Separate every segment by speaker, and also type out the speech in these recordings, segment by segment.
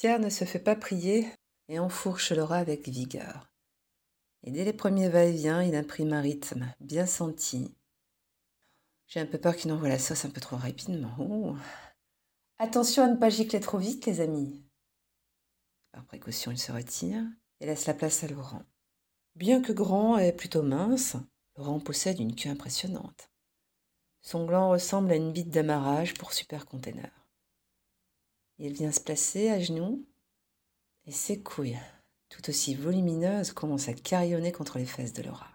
Speaker 1: Pierre ne se fait pas prier et enfourche Laura avec vigueur. Et dès les premiers va-et-vient, il imprime un rythme bien senti. J'ai un peu peur qu'il envoie la sauce un peu trop rapidement. Attention à ne pas gicler trop vite, les amis. Par précaution, il se retire et laisse la place à Laurent. Bien que grand et plutôt mince, Laurent possède une queue impressionnante. Son gland ressemble à une bite d'amarrage pour supercontainer. Il vient se placer à genoux et ses couilles, tout aussi volumineuses, commencent à carillonner contre les fesses de Laura.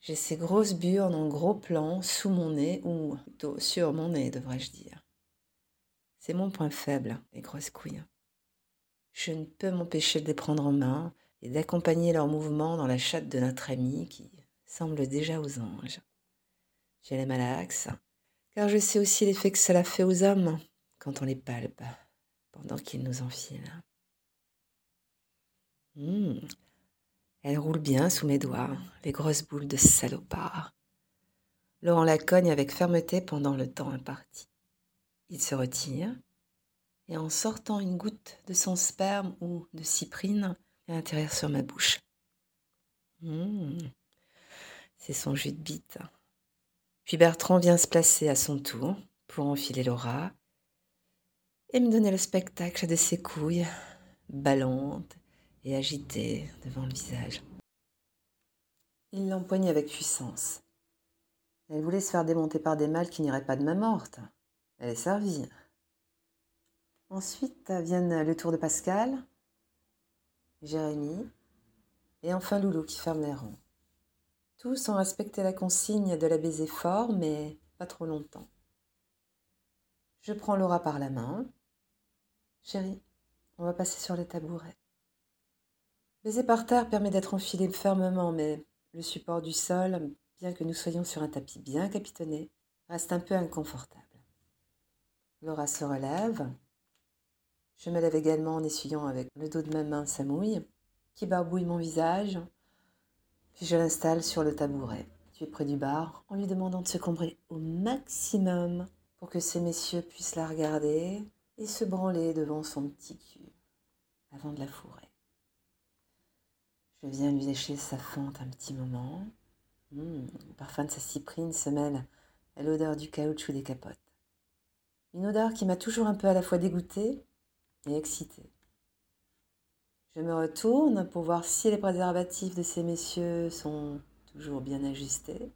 Speaker 1: J'ai ces grosses burnes en gros plan sous mon nez, ou sur mon nez, devrais-je dire. C'est mon point faible, les grosses couilles. Je ne peux m'empêcher de les prendre en main et d'accompagner leurs mouvements dans la chatte de notre ami qui semble déjà aux anges. J'ai les malax, car je sais aussi l'effet que cela fait aux hommes quand on les palpe pendant qu'ils nous enfilent. Mmh. Elle roule bien sous mes doigts, les grosses boules de salopard. Laurent la cogne avec fermeté pendant le temps imparti. Il se retire et en sortant une goutte de son sperme ou de cyprine, il atterrir sur ma bouche. Mmh. C'est son jus de bite. Puis Bertrand vient se placer à son tour pour enfiler Laura et me donner le spectacle de ses couilles, ballantes et agitées devant le visage. Il l'empoigne avec puissance. Elle voulait se faire démonter par des mâles qui n'iraient pas de main morte. Elle est servie. Ensuite viennent le tour de Pascal, Jérémy et enfin Loulou qui ferme les rangs. Tous ont respecté la consigne de la baiser fort, mais pas trop longtemps. Je prends Laura par la main. Chérie, on va passer sur les tabourets. Baiser par terre permet d'être enfilé fermement, mais le support du sol, bien que nous soyons sur un tapis bien capitonné, reste un peu inconfortable. Laura se relève. Je me lève également en essuyant avec le dos de ma main sa mouille, qui barbouille mon visage, puis je l'installe sur le tabouret, tu es près du bar, en lui demandant de se combrer au maximum pour que ces messieurs puissent la regarder et se branler devant son petit cul avant de la fourrer. Je viens lui lécher sa fente un petit moment. Le parfum de sa cyprine se mêle à l'odeur du caoutchouc des capotes. Une odeur qui m'a toujours un peu à la fois dégoûtée et excitée. Je me retourne pour voir si les préservatifs de ces messieurs sont toujours bien ajustés.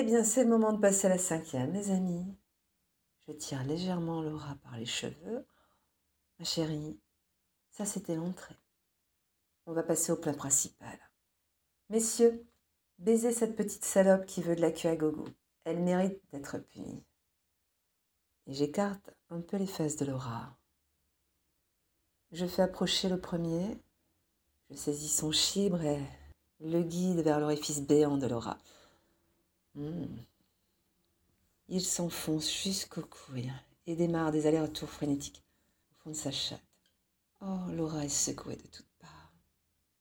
Speaker 1: Eh bien, c'est le moment de passer à la cinquième, mes amis. Je tire légèrement Laura par les cheveux. Ma chérie, ça c'était l'entrée. On va passer au plat principal. Messieurs, baisez cette petite salope qui veut de la queue à gogo. Elle mérite d'être punie. Et j'écarte un peu les fesses de Laura. Je fais approcher le premier. Je saisis son chibre et le guide vers l'orifice béant de Laura. Hmm. Il s'enfonce jusqu'au couilles et démarre des allers-retours frénétiques au fond de sa chatte. Oh, Laura est secouée de toutes parts.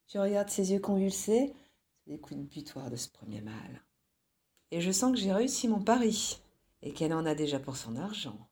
Speaker 1: Je regarde ses yeux convulsés sous les coups de butoir de ce premier mâle. Et je sens que j'ai réussi mon pari et qu'elle en a déjà pour son argent.